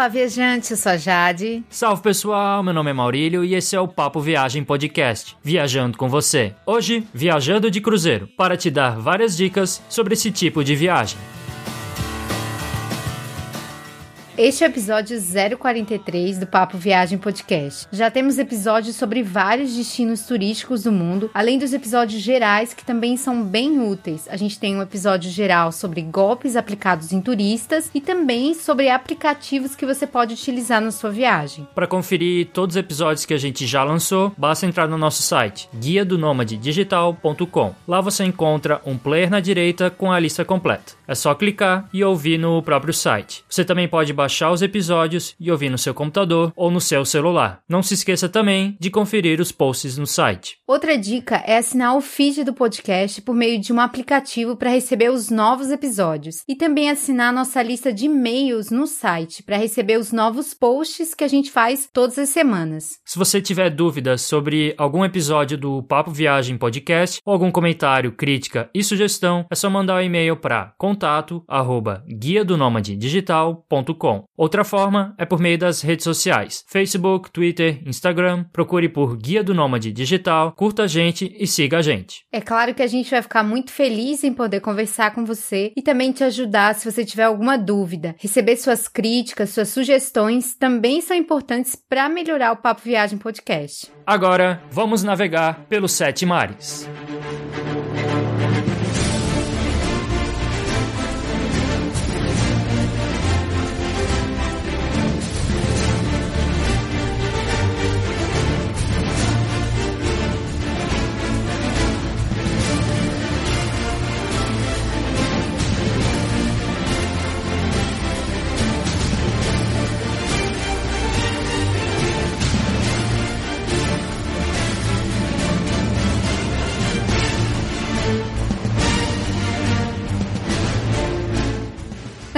Olá, viajante, eu sou a Jade. Salve pessoal, meu nome é Maurílio e esse é o Papo Viagem Podcast, viajando com você. Hoje, viajando de cruzeiro, para te dar várias dicas sobre esse tipo de viagem. Este é o episódio 043 do Papo Viagem Podcast. Já temos episódios sobre vários destinos turísticos do mundo, além dos episódios gerais que também são bem úteis. A gente tem um episódio geral sobre golpes aplicados em turistas e também sobre aplicativos que você pode utilizar na sua viagem. Para conferir todos os episódios que a gente já lançou, basta entrar no nosso site guia do digital.com. Lá você encontra um player na direita com a lista completa. É só clicar e ouvir no próprio site. Você também pode baixar baixar os episódios e ouvir no seu computador ou no seu celular. Não se esqueça também de conferir os posts no site. Outra dica é assinar o feed do podcast por meio de um aplicativo para receber os novos episódios e também assinar nossa lista de e-mails no site para receber os novos posts que a gente faz todas as semanas. Se você tiver dúvidas sobre algum episódio do Papo Viagem Podcast ou algum comentário, crítica e sugestão, é só mandar um e-mail para contato arroba guia do digital.com. Outra forma é por meio das redes sociais: Facebook, Twitter, Instagram. Procure por Guia do Nômade Digital, curta a gente e siga a gente. É claro que a gente vai ficar muito feliz em poder conversar com você e também te ajudar se você tiver alguma dúvida. Receber suas críticas, suas sugestões também são importantes para melhorar o Papo Viagem Podcast. Agora, vamos navegar pelos sete mares.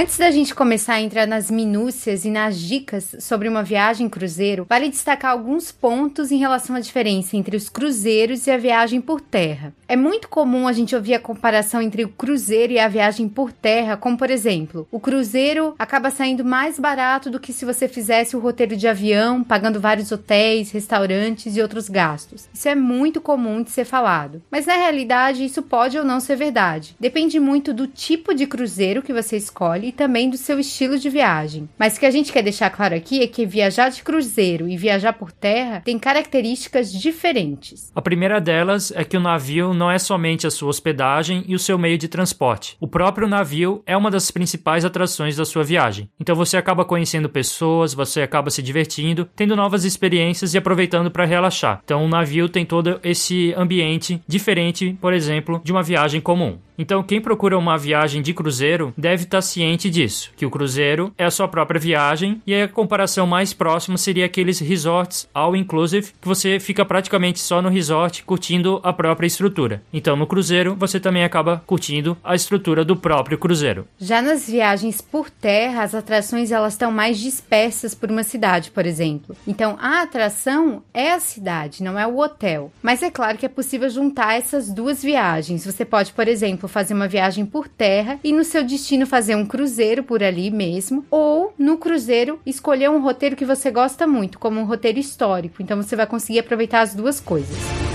Antes da gente começar a entrar nas minúcias e nas dicas sobre uma viagem cruzeiro, vale destacar alguns pontos em relação à diferença entre os cruzeiros e a viagem por terra. É muito comum a gente ouvir a comparação entre o cruzeiro e a viagem por terra, como por exemplo, o cruzeiro acaba saindo mais barato do que se você fizesse o roteiro de avião, pagando vários hotéis, restaurantes e outros gastos. Isso é muito comum de ser falado. Mas na realidade, isso pode ou não ser verdade. Depende muito do tipo de cruzeiro que você escolhe também do seu estilo de viagem. Mas o que a gente quer deixar claro aqui é que viajar de cruzeiro e viajar por terra tem características diferentes. A primeira delas é que o navio não é somente a sua hospedagem e o seu meio de transporte. O próprio navio é uma das principais atrações da sua viagem. Então você acaba conhecendo pessoas, você acaba se divertindo, tendo novas experiências e aproveitando para relaxar. Então o navio tem todo esse ambiente diferente, por exemplo, de uma viagem comum. Então, quem procura uma viagem de cruzeiro deve estar ciente disso, que o cruzeiro é a sua própria viagem e a comparação mais próxima seria aqueles resorts all inclusive que você fica praticamente só no resort curtindo a própria estrutura. Então, no cruzeiro você também acaba curtindo a estrutura do próprio cruzeiro. Já nas viagens por terra, as atrações elas estão mais dispersas por uma cidade, por exemplo. Então, a atração é a cidade, não é o hotel. Mas é claro que é possível juntar essas duas viagens. Você pode, por exemplo, fazer uma viagem por terra e no seu destino fazer um cruzeiro por ali mesmo, ou no cruzeiro escolher um roteiro que você gosta muito, como um roteiro histórico. Então você vai conseguir aproveitar as duas coisas.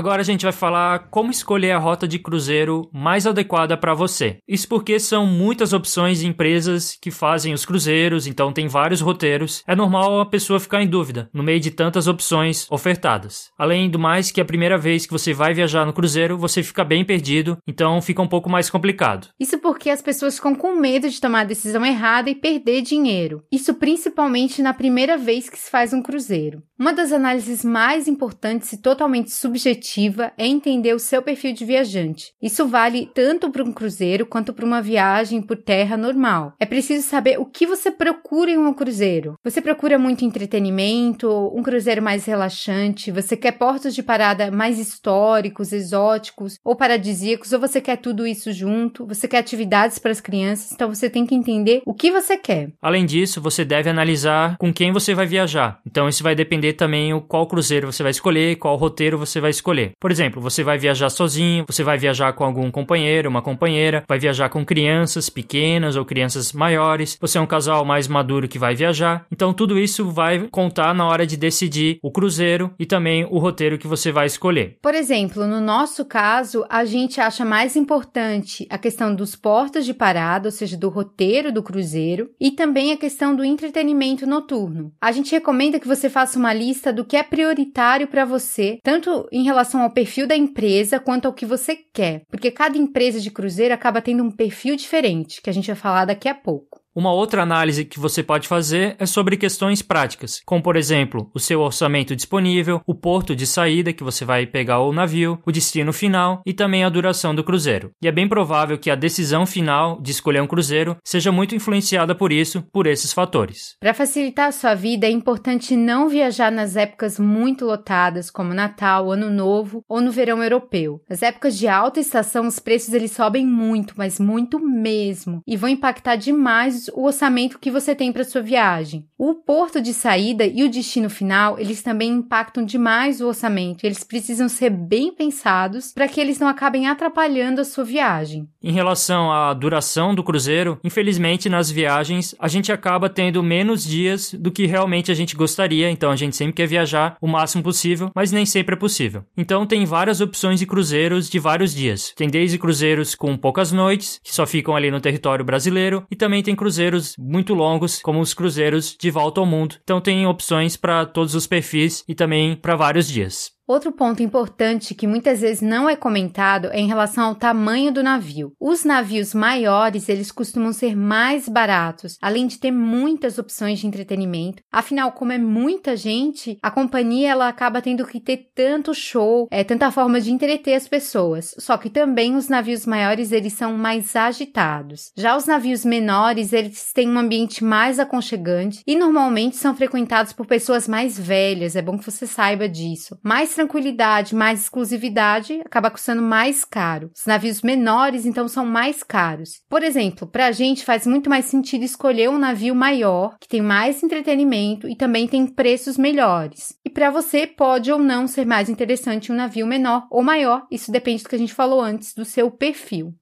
Agora a gente vai falar como escolher a rota de cruzeiro mais adequada para você. Isso porque são muitas opções de empresas que fazem os cruzeiros, então tem vários roteiros. É normal a pessoa ficar em dúvida no meio de tantas opções ofertadas. Além do mais que a primeira vez que você vai viajar no cruzeiro, você fica bem perdido, então fica um pouco mais complicado. Isso porque as pessoas ficam com medo de tomar a decisão errada e perder dinheiro. Isso principalmente na primeira vez que se faz um cruzeiro. Uma das análises mais importantes e totalmente subjetiva é entender o seu perfil de viajante. Isso vale tanto para um cruzeiro quanto para uma viagem por terra normal. É preciso saber o que você procura em um cruzeiro. Você procura muito entretenimento, um cruzeiro mais relaxante, você quer portos de parada mais históricos, exóticos ou paradisíacos, ou você quer tudo isso junto, você quer atividades para as crianças, então você tem que entender o que você quer. Além disso, você deve analisar com quem você vai viajar. Então isso vai depender também o qual cruzeiro você vai escolher, qual roteiro você vai escolher. Por exemplo, você vai viajar sozinho, você vai viajar com algum companheiro, uma companheira, vai viajar com crianças pequenas ou crianças maiores, você é um casal mais maduro que vai viajar. Então tudo isso vai contar na hora de decidir o cruzeiro e também o roteiro que você vai escolher. Por exemplo, no nosso caso, a gente acha mais importante a questão dos portos de parada, ou seja, do roteiro do cruzeiro, e também a questão do entretenimento noturno. A gente recomenda que você faça uma lista do que é prioritário para você, tanto em relação ao perfil da empresa quanto ao que você quer, porque cada empresa de cruzeiro acaba tendo um perfil diferente, que a gente vai falar daqui a pouco. Uma outra análise que você pode fazer é sobre questões práticas, como por exemplo, o seu orçamento disponível, o porto de saída que você vai pegar o navio, o destino final e também a duração do cruzeiro. E é bem provável que a decisão final de escolher um cruzeiro seja muito influenciada por isso, por esses fatores. Para facilitar a sua vida, é importante não viajar nas épocas muito lotadas, como Natal, Ano Novo ou no verão europeu. Nas épocas de alta estação, os preços eles sobem muito, mas muito mesmo, e vão impactar demais o orçamento que você tem para sua viagem. O porto de saída e o destino final, eles também impactam demais o orçamento. Eles precisam ser bem pensados para que eles não acabem atrapalhando a sua viagem. Em relação à duração do cruzeiro, infelizmente nas viagens a gente acaba tendo menos dias do que realmente a gente gostaria, então a gente sempre quer viajar o máximo possível, mas nem sempre é possível. Então tem várias opções de cruzeiros de vários dias. Tem desde cruzeiros com poucas noites, que só ficam ali no território brasileiro, e também tem cruzeiros cruzeiros muito longos, como os cruzeiros de volta ao mundo. Então tem opções para todos os perfis e também para vários dias. Outro ponto importante que muitas vezes não é comentado é em relação ao tamanho do navio. Os navios maiores, eles costumam ser mais baratos, além de ter muitas opções de entretenimento. Afinal, como é muita gente, a companhia ela acaba tendo que ter tanto show, é tanta forma de entreter as pessoas. Só que também os navios maiores, eles são mais agitados. Já os navios menores, eles têm um ambiente mais aconchegante e normalmente são frequentados por pessoas mais velhas. É bom que você saiba disso. Mais tranquilidade, mais exclusividade, acaba custando mais caro. Os navios menores, então, são mais caros. Por exemplo, para a gente faz muito mais sentido escolher um navio maior, que tem mais entretenimento e também tem preços melhores. E para você, pode ou não ser mais interessante um navio menor ou maior, isso depende do que a gente falou antes, do seu perfil.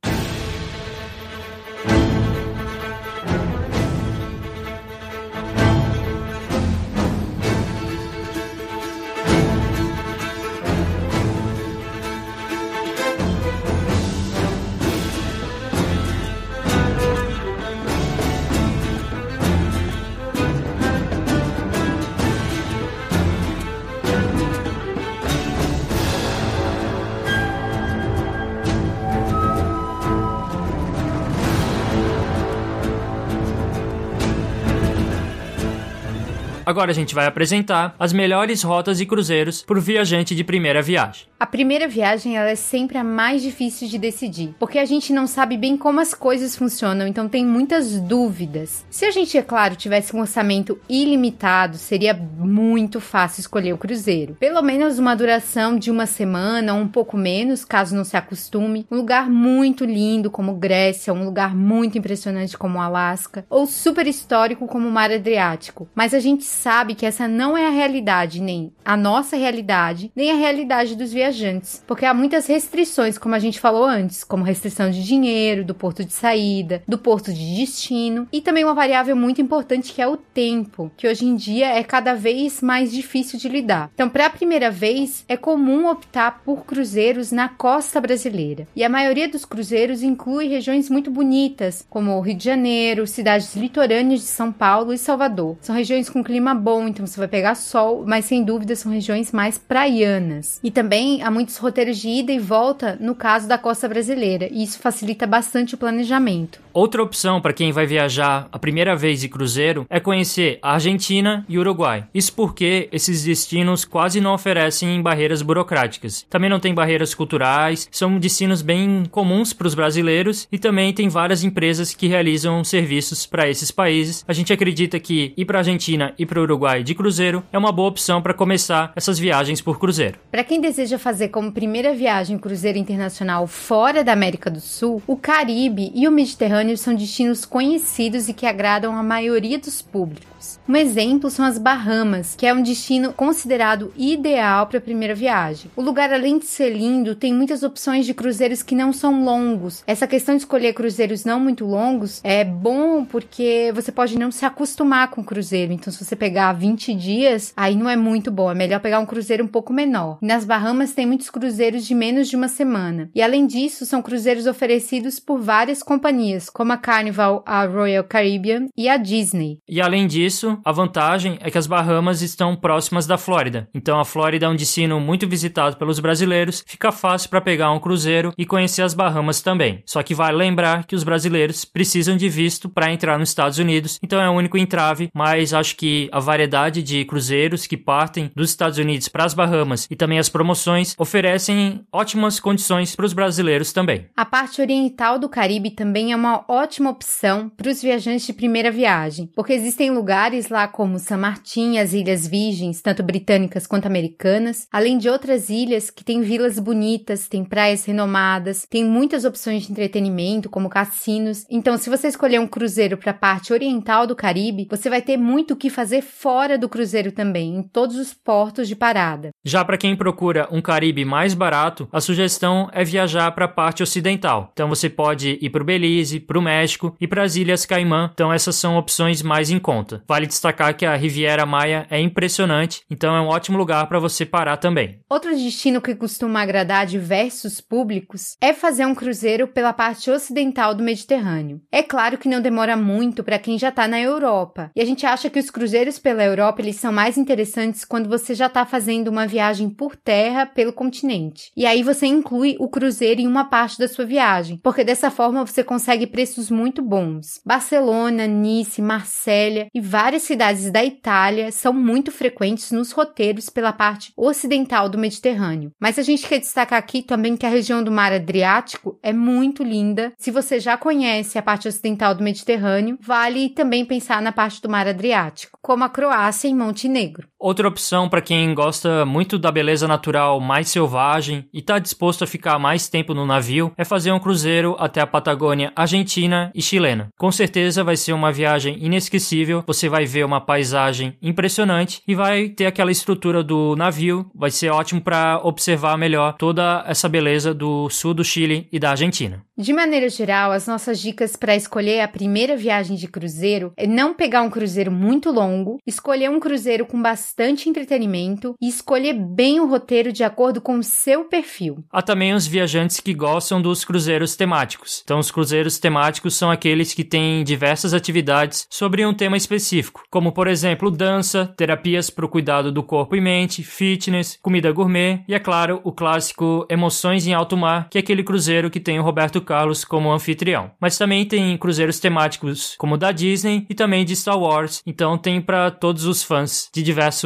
Agora a gente vai apresentar as melhores rotas de cruzeiros para o viajante de primeira viagem. A primeira viagem ela é sempre a mais difícil de decidir, porque a gente não sabe bem como as coisas funcionam, então tem muitas dúvidas. Se a gente, é claro, tivesse um orçamento ilimitado, seria muito fácil escolher o cruzeiro. Pelo menos uma duração de uma semana ou um pouco menos, caso não se acostume. Um lugar muito lindo como Grécia, um lugar muito impressionante como Alasca, ou super histórico como o Mar Adriático. Mas a gente sabe que essa não é a realidade, nem a nossa realidade, nem a realidade dos viajantes, porque há muitas restrições, como a gente falou antes, como restrição de dinheiro, do porto de saída, do porto de destino, e também uma variável muito importante que é o tempo, que hoje em dia é cada vez mais difícil de lidar. Então, para a primeira vez, é comum optar por cruzeiros na costa brasileira, e a maioria dos cruzeiros inclui regiões muito bonitas, como o Rio de Janeiro, cidades litorâneas de São Paulo e Salvador. São regiões com clima clima bom, então você vai pegar sol, mas sem dúvida são regiões mais praianas. E também há muitos roteiros de ida e volta no caso da costa brasileira, e isso facilita bastante o planejamento. Outra opção para quem vai viajar a primeira vez de cruzeiro é conhecer a Argentina e o Uruguai. Isso porque esses destinos quase não oferecem barreiras burocráticas. Também não tem barreiras culturais, são destinos bem comuns para os brasileiros e também tem várias empresas que realizam serviços para esses países. A gente acredita que ir para a Argentina e para o Uruguai de cruzeiro é uma boa opção para começar essas viagens por cruzeiro. Para quem deseja fazer como primeira viagem cruzeiro internacional fora da América do Sul, o Caribe e o Mediterrâneo são destinos conhecidos e que agradam a maioria dos públicos. Um exemplo são as Bahamas, que é um destino considerado ideal para a primeira viagem. O lugar, além de ser lindo, tem muitas opções de cruzeiros que não são longos. Essa questão de escolher cruzeiros não muito longos é bom porque você pode não se acostumar com o cruzeiro. Então, se você pegar 20 dias, aí não é muito bom. É melhor pegar um cruzeiro um pouco menor. Nas Bahamas tem muitos cruzeiros de menos de uma semana. E além disso, são cruzeiros oferecidos por várias companhias, como a Carnival, a Royal Caribbean e a Disney. E além disso, a vantagem é que as Bahamas estão próximas da Flórida. Então a Flórida é um destino muito visitado pelos brasileiros, fica fácil para pegar um cruzeiro e conhecer as Bahamas também. Só que vale lembrar que os brasileiros precisam de visto para entrar nos Estados Unidos, então é o único entrave, mas acho que a variedade de cruzeiros que partem dos Estados Unidos para as Bahamas e também as promoções oferecem ótimas condições para os brasileiros também. A parte oriental do Caribe também é uma ótima opção para os viajantes de primeira viagem, porque existem lugares lá como San Martín, as Ilhas Virgens, tanto britânicas quanto americanas, além de outras ilhas que têm vilas bonitas, têm praias renomadas, tem muitas opções de entretenimento, como cassinos. Então, se você escolher um cruzeiro para a parte oriental do Caribe, você vai ter muito o que fazer fora do cruzeiro também, em todos os portos de parada. Já para quem procura um Caribe mais barato, a sugestão é viajar para a parte ocidental. Então, você pode ir para o Belize, para o México e para as Ilhas Caimã. Então, essas são opções mais em conta. Vale destacar que a Riviera Maia é impressionante, então é um ótimo lugar para você parar também. Outro destino que costuma agradar diversos públicos é fazer um cruzeiro pela parte ocidental do Mediterrâneo. É claro que não demora muito para quem já está na Europa, e a gente acha que os cruzeiros pela Europa eles são mais interessantes quando você já está fazendo uma viagem por terra pelo continente. E aí você inclui o cruzeiro em uma parte da sua viagem, porque dessa forma você consegue preços muito bons. Barcelona, Nice, Marsella e várias cidades da Itália são muito frequentes nos roteiros pela parte ocidental do Mediterrâneo. Mas a gente quer destacar aqui também que a região do Mar Adriático é muito linda. Se você já conhece a parte ocidental do Mediterrâneo, vale também pensar na parte do Mar Adriático, como a Croácia e Montenegro. Outra opção para quem gosta muito da beleza natural mais selvagem e está disposto a ficar mais tempo no navio é fazer um cruzeiro até a Patagônia Argentina e chilena. Com certeza vai ser uma viagem inesquecível, você vai ver uma paisagem impressionante e vai ter aquela estrutura do navio, vai ser ótimo para observar melhor toda essa beleza do sul do Chile e da Argentina. De maneira geral, as nossas dicas para escolher a primeira viagem de cruzeiro é não pegar um cruzeiro muito longo, escolher um cruzeiro com bastante entretenimento e escolher bem o roteiro de acordo com o seu perfil. Há também os viajantes que gostam dos cruzeiros temáticos. Então, os cruzeiros temáticos são aqueles que têm diversas atividades sobre um tema específico, como por exemplo, dança, terapias para o cuidado do corpo e mente, fitness, comida gourmet e, é claro, o clássico Emoções em Alto Mar, que é aquele cruzeiro que tem o Roberto Carlos como anfitrião. Mas também tem cruzeiros temáticos como o da Disney e também de Star Wars, então tem para todos os fãs de diversos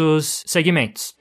segmentos.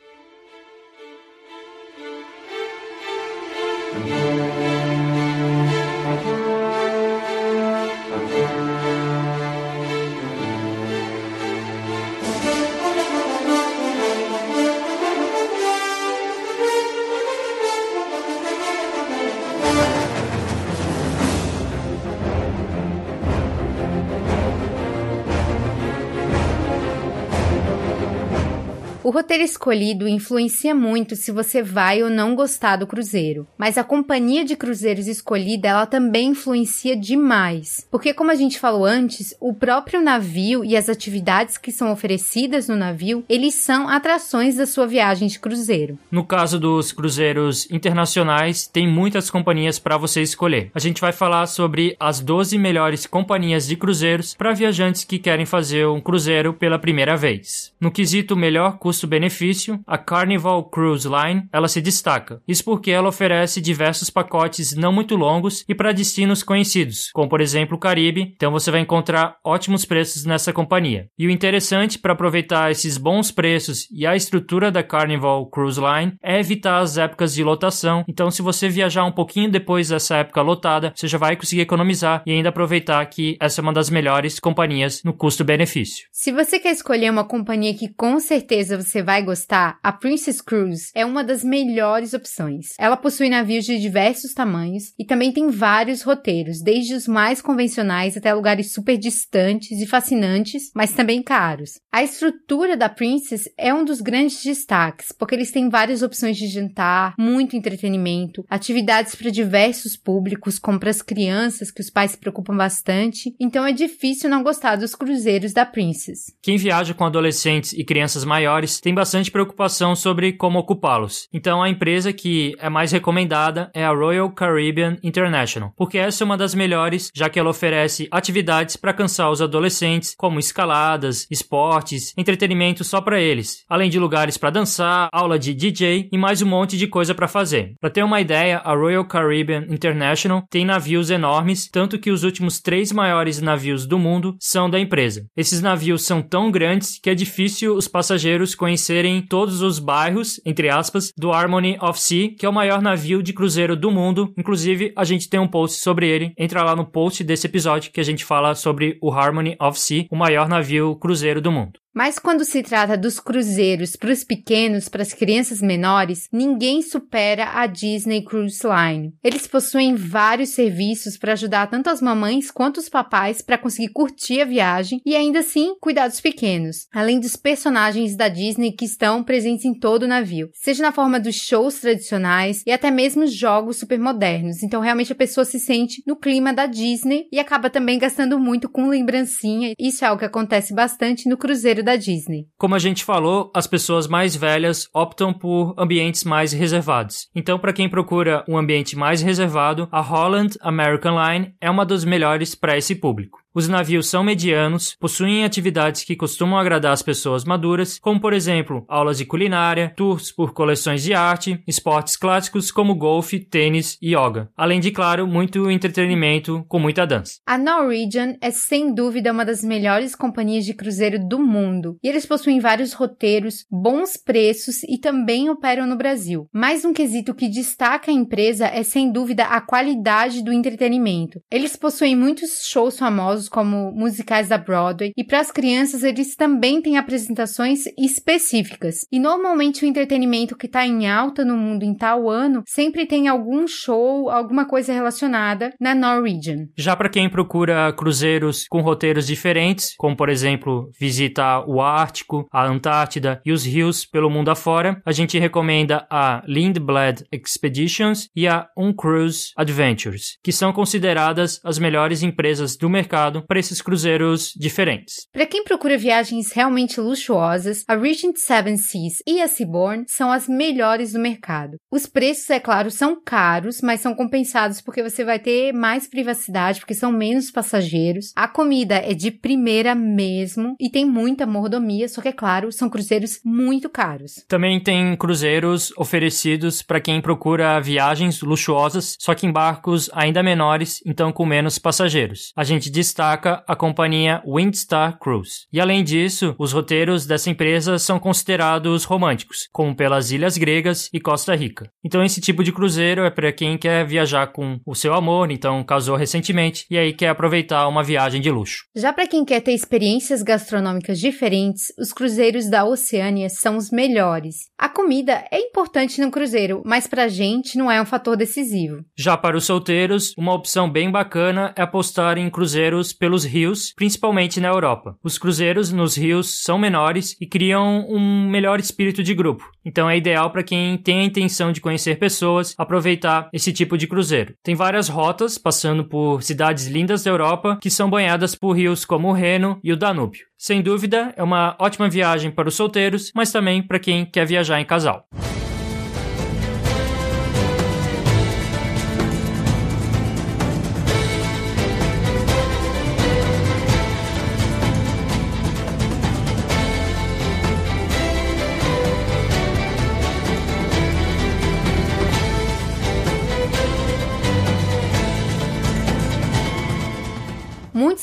O roteiro escolhido influencia muito se você vai ou não gostar do cruzeiro, mas a companhia de cruzeiros escolhida ela também influencia demais, porque como a gente falou antes, o próprio navio e as atividades que são oferecidas no navio, eles são atrações da sua viagem de cruzeiro. No caso dos cruzeiros internacionais, tem muitas companhias para você escolher. A gente vai falar sobre as 12 melhores companhias de cruzeiros para viajantes que querem fazer um cruzeiro pela primeira vez. No quesito melhor custo-benefício, a Carnival Cruise Line, ela se destaca. Isso porque ela oferece diversos pacotes não muito longos e para destinos conhecidos, como por exemplo o Caribe, então você vai encontrar ótimos preços nessa companhia. E o interessante para aproveitar esses bons preços e a estrutura da Carnival Cruise Line é evitar as épocas de lotação. Então, se você viajar um pouquinho depois dessa época lotada, você já vai conseguir economizar e ainda aproveitar que essa é uma das melhores companhias no custo-benefício. Se você quer escolher uma companhia que com certeza você vai gostar, a Princess Cruise é uma das melhores opções. Ela possui navios de diversos tamanhos e também tem vários roteiros, desde os mais convencionais até lugares super distantes e fascinantes, mas também caros. A estrutura da Princess é um dos grandes destaques, porque eles têm várias opções de jantar, muito entretenimento, atividades para diversos públicos, como para as crianças, que os pais se preocupam bastante, então é difícil não gostar dos cruzeiros da Princess. Quem viaja com adolescentes e crianças maiores tem bastante preocupação sobre como ocupá-los. Então a empresa que é mais recomendada é a Royal Caribbean International, porque essa é uma das melhores, já que ela oferece atividades para cansar os adolescentes, como escaladas, esportes, entretenimento só para eles, além de lugares para dançar, aula de DJ e mais um monte de coisa para fazer. Para ter uma ideia, a Royal Caribbean International tem navios enormes, tanto que os últimos três maiores navios do mundo são da empresa. Esses navios são tão grandes que é difícil os passageiros conhecerem todos os bairros, entre aspas, do Harmony of Sea, que é o maior navio de cruzeiro do mundo. Inclusive, a gente tem um post sobre ele. Entra lá no post desse episódio que a gente fala sobre o Harmony of Sea, o maior navio cruzeiro do mundo. Mas quando se trata dos cruzeiros para os pequenos, para as crianças menores, ninguém supera a Disney Cruise Line. Eles possuem vários serviços para ajudar tanto as mamães quanto os papais para conseguir curtir a viagem e ainda assim cuidar dos pequenos, além dos personagens da Disney que estão presentes em todo o navio, seja na forma dos shows tradicionais e até mesmo jogos super modernos. Então realmente a pessoa se sente no clima da Disney e acaba também gastando muito com lembrancinha. Isso é algo que acontece bastante no cruzeiro da Disney. Como a gente falou, as pessoas mais velhas optam por ambientes mais reservados. Então, para quem procura um ambiente mais reservado, a Holland American Line é uma das melhores para esse público. Os navios são medianos, possuem atividades que costumam agradar as pessoas maduras, como por exemplo, aulas de culinária, tours por coleções de arte, esportes clássicos como golfe, tênis e yoga. Além de, claro, muito entretenimento com muita dança. A Norwegian é sem dúvida uma das melhores companhias de cruzeiro do mundo, e eles possuem vários roteiros, bons preços e também operam no Brasil. Mais um quesito que destaca a empresa é sem dúvida a qualidade do entretenimento. Eles possuem muitos shows famosos famosos como musicais da Broadway, e para as crianças eles também têm apresentações específicas. E normalmente o entretenimento que está em alta no mundo em tal ano sempre tem algum show, alguma coisa relacionada na Norwegian. Já para quem procura cruzeiros com roteiros diferentes, como por exemplo visitar o Ártico, a Antártida e os rios pelo mundo afora, a gente recomenda a Lindblad Expeditions e a Uncruise Adventures, que são consideradas as melhores empresas do mercado para esses cruzeiros diferentes. Para quem procura viagens realmente luxuosas, a Regent Seven Seas e a Seabourn são as melhores do mercado. Os preços, é claro, são caros, mas são compensados porque você vai ter mais privacidade, porque são menos passageiros. A comida é de primeira mesmo e tem muita mordomia, só que é claro, são cruzeiros muito caros. Também tem cruzeiros oferecidos para quem procura viagens luxuosas, só que em barcos ainda menores, então com menos passageiros. A gente destaca destaca a companhia Windstar Cruise. E além disso, os roteiros dessa empresa são considerados românticos, como pelas ilhas gregas e Costa Rica. Então esse tipo de cruzeiro é para quem quer viajar com o seu amor, então casou recentemente e aí quer aproveitar uma viagem de luxo. Já para quem quer ter experiências gastronômicas diferentes, os cruzeiros da Oceânia são os melhores. A comida é importante no cruzeiro, mas pra gente não é um fator decisivo. Já para os solteiros, uma opção bem bacana é apostar em cruzeiros pelos rios, principalmente na Europa. Os cruzeiros nos rios são menores e criam um melhor espírito de grupo. Então é ideal para quem tem a intenção de conhecer pessoas aproveitar esse tipo de cruzeiro. Tem várias rotas passando por cidades lindas da Europa que são banhadas por rios como o Reno e o Danúbio. Sem dúvida, é uma ótima viagem para os solteiros, mas também para quem quer viajar em casal.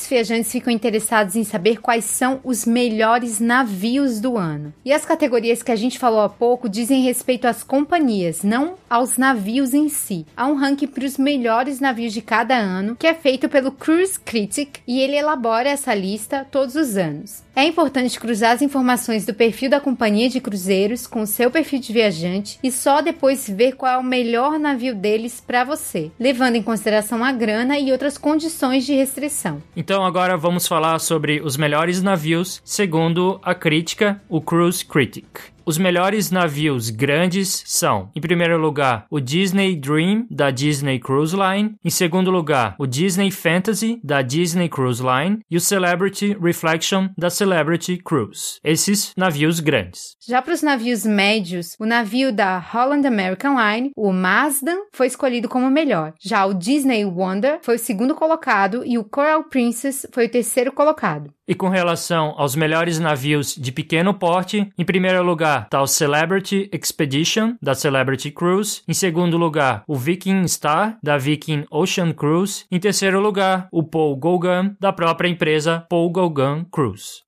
Viajantes ficam interessados em saber quais são os melhores navios do ano. E as categorias que a gente falou há pouco dizem respeito às companhias, não aos navios em si. Há um ranking para os melhores navios de cada ano, que é feito pelo Cruise Critic, e ele elabora essa lista todos os anos. É importante cruzar as informações do perfil da companhia de cruzeiros com o seu perfil de viajante e só depois ver qual é o melhor navio deles para você, levando em consideração a grana e outras condições de restrição. Então agora vamos falar sobre os melhores navios segundo a crítica, o Cruise Critic. Os melhores navios grandes são, em primeiro lugar, o Disney Dream da Disney Cruise Line, em segundo lugar, o Disney Fantasy da Disney Cruise Line e o Celebrity Reflection da Celebrity Cruise. Esses navios grandes. Já para os navios médios, o navio da Holland American Line, o Mazda, foi escolhido como melhor. Já o Disney Wonder foi o segundo colocado e o Coral Princess foi o terceiro colocado. E com relação aos melhores navios de pequeno porte, em primeiro lugar está o Celebrity Expedition, da Celebrity Cruise. Em segundo lugar, o Viking Star, da Viking Ocean Cruise. Em terceiro lugar, o Paul Gauguin, da própria empresa Paul Gauguin Cruise.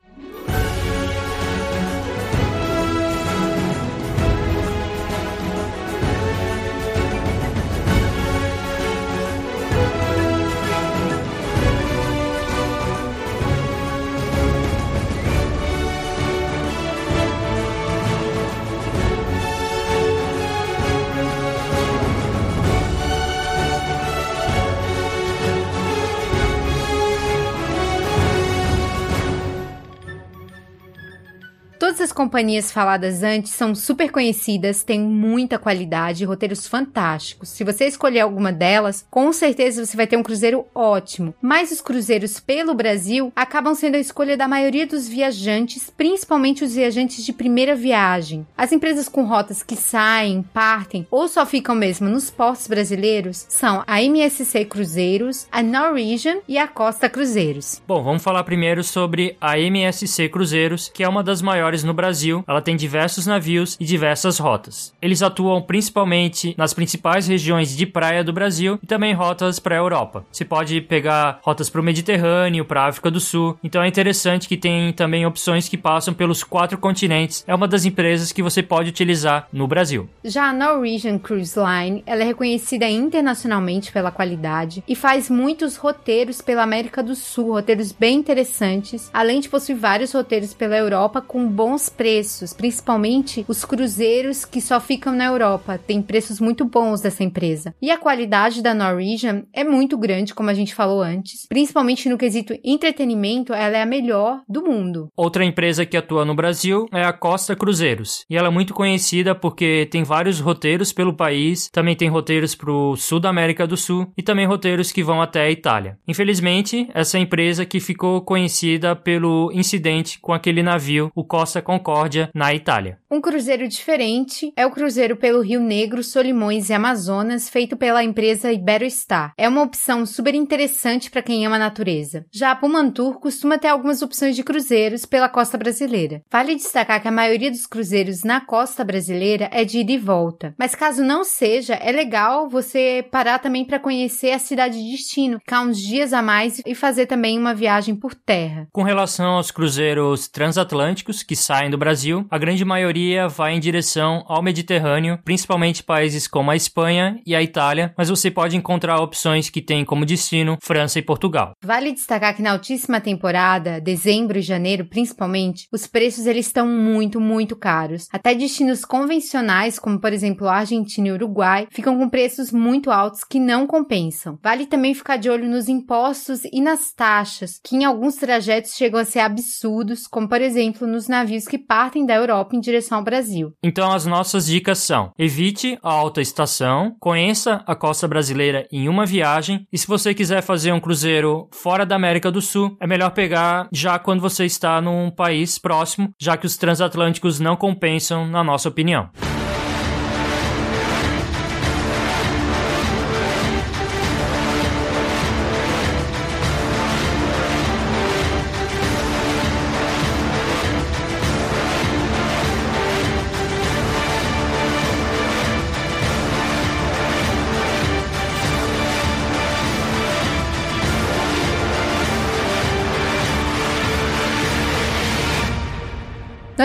Companhias faladas antes são super conhecidas, têm muita qualidade, roteiros fantásticos. Se você escolher alguma delas, com certeza você vai ter um cruzeiro ótimo. Mas os cruzeiros pelo Brasil acabam sendo a escolha da maioria dos viajantes, principalmente os viajantes de primeira viagem. As empresas com rotas que saem, partem ou só ficam mesmo nos portos brasileiros são a MSC Cruzeiros, a Norwegian e a Costa Cruzeiros. Bom, vamos falar primeiro sobre a MSC Cruzeiros, que é uma das maiores no Brasil, ela tem diversos navios e diversas rotas. Eles atuam principalmente nas principais regiões de praia do Brasil e também rotas para a Europa. Você pode pegar rotas para o Mediterrâneo, para a África do Sul. Então é interessante que tem também opções que passam pelos quatro continentes. É uma das empresas que você pode utilizar no Brasil. Já a Norwegian Cruise Line, ela é reconhecida internacionalmente pela qualidade e faz muitos roteiros pela América do Sul, roteiros bem interessantes, além de possuir vários roteiros pela Europa com bons preços, principalmente os cruzeiros que só ficam na Europa. Tem preços muito bons dessa empresa. E a qualidade da Norwegian é muito grande, como a gente falou antes, principalmente no quesito entretenimento, ela é a melhor do mundo. Outra empresa que atua no Brasil é a Costa Cruzeiros. E ela é muito conhecida porque tem vários roteiros pelo país, também tem roteiros para o sul da América do Sul e também roteiros que vão até a Itália. Infelizmente, essa empresa que ficou conhecida pelo incidente com aquele navio, o Costa Costa Concórdia, na Itália. Um cruzeiro diferente é o cruzeiro pelo Rio Negro, Solimões e Amazonas, feito pela empresa Iberostar. É uma opção super interessante para quem ama a natureza. Já a Pumantur costuma ter algumas opções de cruzeiros pela costa brasileira. Vale destacar que a maioria dos cruzeiros na costa brasileira é de ida e volta. Mas caso não seja, é legal você parar também para conhecer a cidade de destino, ficar uns dias a mais e fazer também uma viagem por terra. Com relação aos cruzeiros transatlânticos que saem do Brasil, a grande maioria vai em direção ao Mediterrâneo, principalmente países como a Espanha e a Itália, mas você pode encontrar opções que têm como destino França e Portugal. Vale destacar que na altíssima temporada, dezembro e janeiro principalmente, os preços eles estão muito, muito caros. Até destinos convencionais, como por exemplo Argentina e Uruguai, ficam com preços muito altos que não compensam. Vale também ficar de olho nos impostos e nas taxas, que em alguns trajetos chegam a ser absurdos, como por exemplo nos navios que partem da Europa em direção ao Brasil. Então as nossas dicas são: evite a alta estação, conheça a costa brasileira em uma viagem e se você quiser fazer um cruzeiro fora da América do Sul, é melhor pegar já quando você está num país próximo, já que os transatlânticos não compensam, na nossa opinião.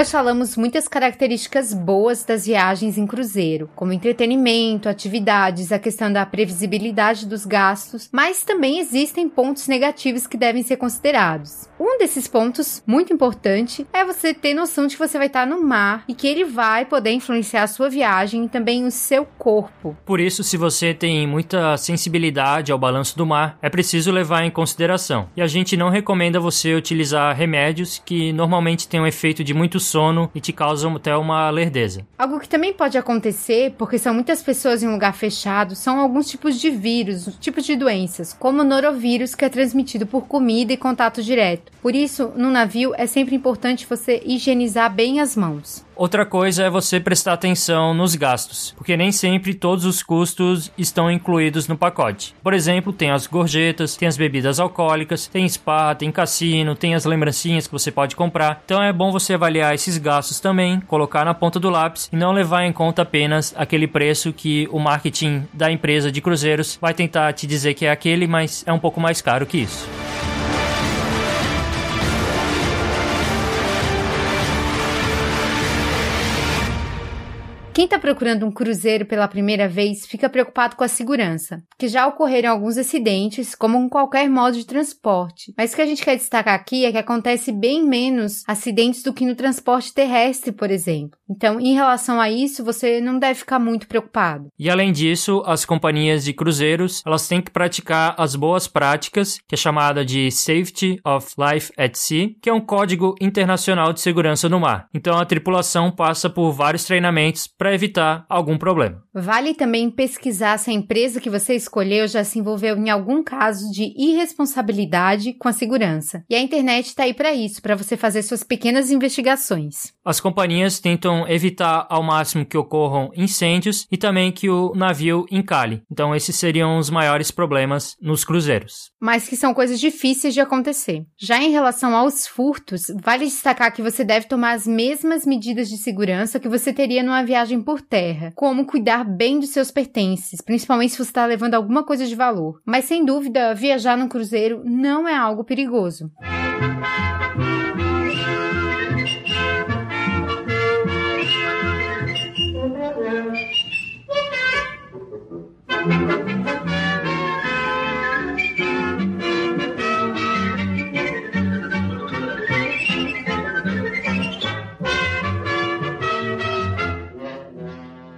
Nós falamos muitas características boas das viagens em cruzeiro, como entretenimento, atividades, a questão da previsibilidade dos gastos, mas também existem pontos negativos que devem ser considerados. Um desses pontos, muito importante, é você ter noção de que você vai estar no mar e que ele vai poder influenciar a sua viagem e também o seu corpo. Por isso, se você tem muita sensibilidade ao balanço do mar, é preciso levar em consideração. E a gente não recomenda você utilizar remédios que normalmente têm um efeito de muito sono e te causam até uma lerdeza. Algo que também pode acontecer, porque são muitas pessoas em um lugar fechado, são alguns tipos de vírus, tipos de doenças, como o norovírus, que é transmitido por comida e contato direto. Por isso, no navio é sempre importante você higienizar bem as mãos. Outra coisa é você prestar atenção nos gastos, porque nem sempre todos os custos estão incluídos no pacote. Por exemplo, tem as gorjetas, tem as bebidas alcoólicas, tem spa, tem cassino, tem as lembrancinhas que você pode comprar. Então é bom você avaliar esses gastos também, colocar na ponta do lápis e não levar em conta apenas aquele preço que o marketing da empresa de cruzeiros vai tentar te dizer que é aquele, mas é um pouco mais caro que isso. Quem está procurando um cruzeiro pela primeira vez fica preocupado com a segurança, porque já ocorreram alguns acidentes, como em qualquer modo de transporte. Mas o que a gente quer destacar aqui é que acontece bem menos acidentes do que no transporte terrestre, por exemplo. Então, em relação a isso, você não deve ficar muito preocupado. E além disso, as companhias de cruzeiros, elas têm que praticar as boas práticas, que é chamada de Safety of Life at Sea, que é um código internacional de segurança no mar. Então, a tripulação passa por vários treinamentos evitar algum problema. Vale também pesquisar se a empresa que você escolheu já se envolveu em algum caso de irresponsabilidade com a segurança. E a internet está aí para isso, para você fazer suas pequenas investigações. As companhias tentam evitar ao máximo que ocorram incêndios e também que o navio encalhe. Então, esses seriam os maiores problemas nos cruzeiros. Mas que são coisas difíceis de acontecer. Já em relação aos furtos, vale destacar que você deve tomar as mesmas medidas de segurança que você teria numa viagem por terra, como cuidar bem dos seus pertences, principalmente se você está levando alguma coisa de valor. Mas sem dúvida, viajar no cruzeiro não é algo perigoso.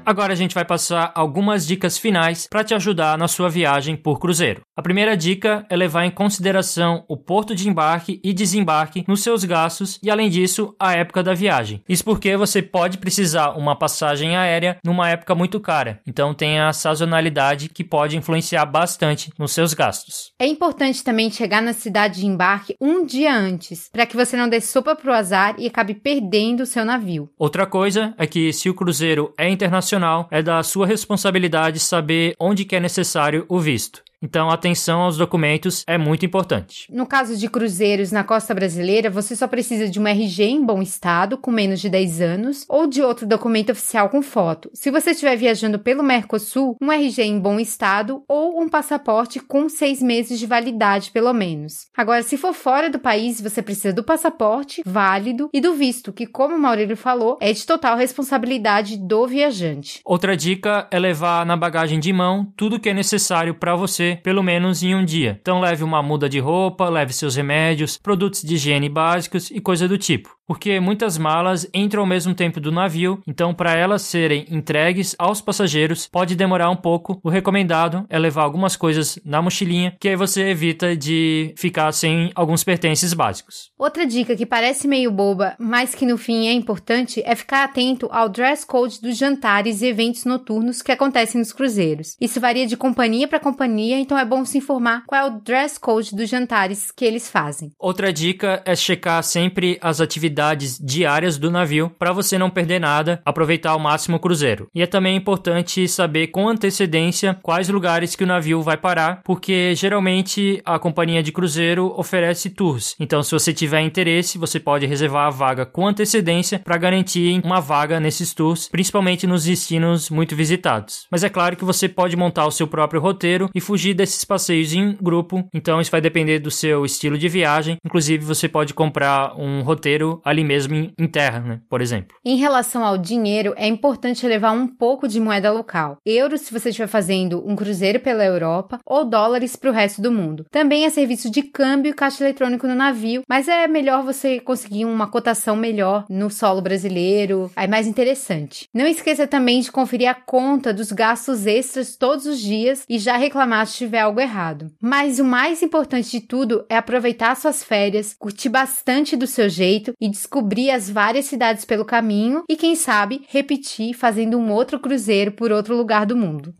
Agora a gente vai passar algumas dicas finais para te ajudar na sua viagem por cruzeiro. A primeira dica é levar em consideração o porto de embarque e desembarque nos seus gastos e, além disso, a época da viagem. Isso porque você pode precisar uma passagem aérea numa época muito cara, então tem a sazonalidade que pode influenciar bastante nos seus gastos. É importante também chegar na cidade de embarque um dia antes, para que você não dê sopa pro azar e acabe perdendo o seu navio. Outra coisa é que se o cruzeiro é internacional, é da sua responsabilidade saber onde que é necessário o visto. Então, atenção aos documentos é muito importante. No caso de cruzeiros na costa brasileira, você só precisa de um RG em bom estado, com menos de 10 anos, ou de outro documento oficial com foto. Se você estiver viajando pelo Mercosul, um RG em bom estado ou um passaporte com seis meses de validade, pelo menos. Agora, se for fora do país, você precisa do passaporte válido e do visto, que, como o Maurílio falou, é de total responsabilidade do viajante. Outra dica é levar na bagagem de mão tudo que é necessário para você, pelo menos em um dia. Então, leve uma muda de roupa, leve seus remédios, produtos de higiene básicos e coisa do tipo porque muitas malas entram ao mesmo tempo do navio, então para elas serem entregues aos passageiros pode demorar um pouco. O recomendado é levar algumas coisas na mochilinha, que aí você evita de ficar sem alguns pertences básicos. Outra dica que parece meio boba, mas que no fim é importante, é ficar atento ao dress code dos jantares e eventos noturnos que acontecem nos cruzeiros. Isso varia de companhia para companhia, então é bom se informar qual é o dress code dos jantares que eles fazem. Outra dica é checar sempre as atividades atividades diárias do navio para você não perder nada, aproveitar ao máximo o cruzeiro. E é também importante saber com antecedência quais lugares que o navio vai parar, porque geralmente a companhia de cruzeiro oferece tours. Então, se você tiver interesse, você pode reservar a vaga com antecedência para garantir uma vaga nesses tours, principalmente nos destinos muito visitados. Mas é claro que você pode montar o seu próprio roteiro e fugir desses passeios em grupo. Então, isso vai depender do seu estilo de viagem. Inclusive, você pode comprar um roteiro ali mesmo em, terra, né? Por exemplo. Em relação ao dinheiro, é importante levar um pouco de moeda local. Euros se você estiver fazendo um cruzeiro pela Europa ou dólares para o resto do mundo. Também é serviço de câmbio e caixa eletrônico no navio, mas é melhor você conseguir uma cotação melhor no solo brasileiro, é mais interessante. Não esqueça também de conferir a conta dos gastos extras todos os dias e já reclamar se tiver algo errado. Mas o mais importante de tudo é aproveitar suas férias, curtir bastante do seu jeito e descobrir as várias cidades pelo caminho e, quem sabe, repetir fazendo um outro cruzeiro por outro lugar do mundo.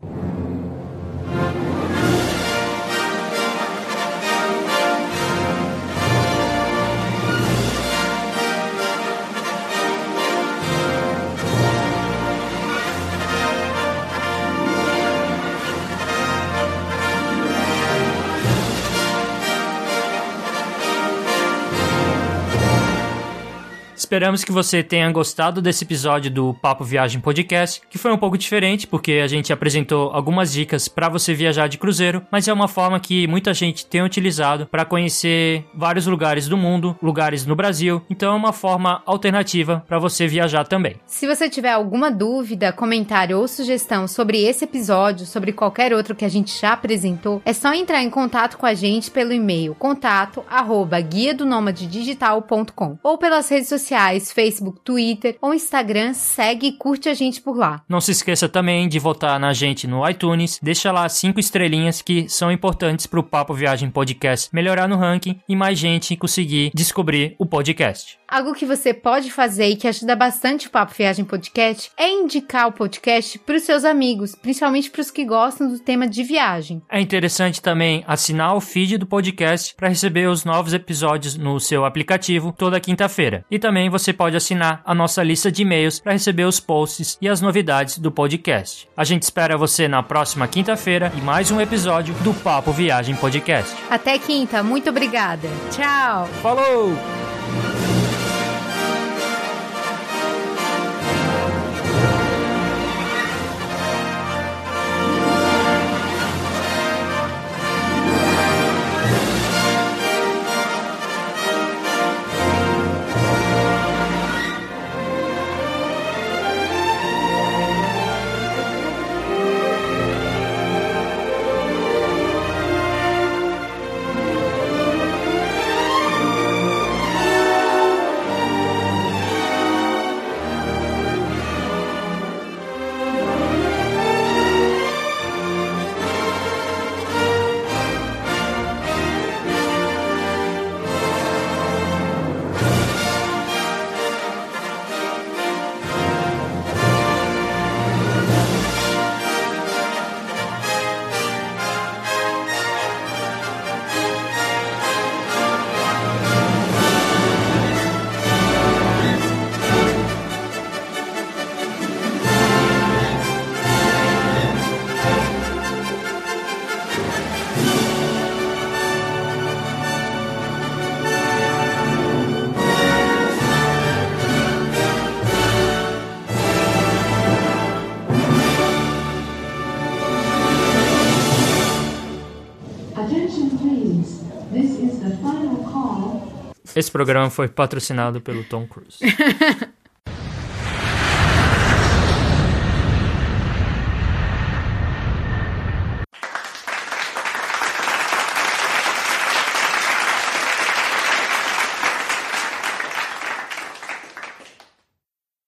Esperamos que você tenha gostado desse episódio do Papo Viagem Podcast, que foi um pouco diferente, porque a gente apresentou algumas dicas para você viajar de cruzeiro, mas é uma forma que muita gente tem utilizado para conhecer vários lugares do mundo, lugares no Brasil. Então é uma forma alternativa para você viajar também. Se você tiver alguma dúvida, comentário ou sugestão sobre esse episódio, sobre qualquer outro que a gente já apresentou, é só entrar em contato com a gente pelo e-mail contato arroba guia do digital.com ou pelas redes sociais sociais, Facebook, Twitter ou Instagram, segue e curte a gente por lá. Não se esqueça também de votar na gente no iTunes, deixa lá cinco estrelinhas que são importantes para o Papo Viagem Podcast melhorar no ranking e mais gente conseguir descobrir o podcast. Algo que você pode fazer e que ajuda bastante o Papo Viagem Podcast é indicar o podcast para os seus amigos, principalmente para os que gostam do tema de viagem. É interessante também assinar o feed do podcast para receber os novos episódios no seu aplicativo toda quinta-feira. E também você pode assinar a nossa lista de e-mails para receber os posts e as novidades do podcast. A gente espera você na próxima quinta-feira e mais um episódio do Papo Viagem Podcast. Até quinta, muito obrigada. Tchau. Falou! Esse programa foi patrocinado pelo Tom Cruise.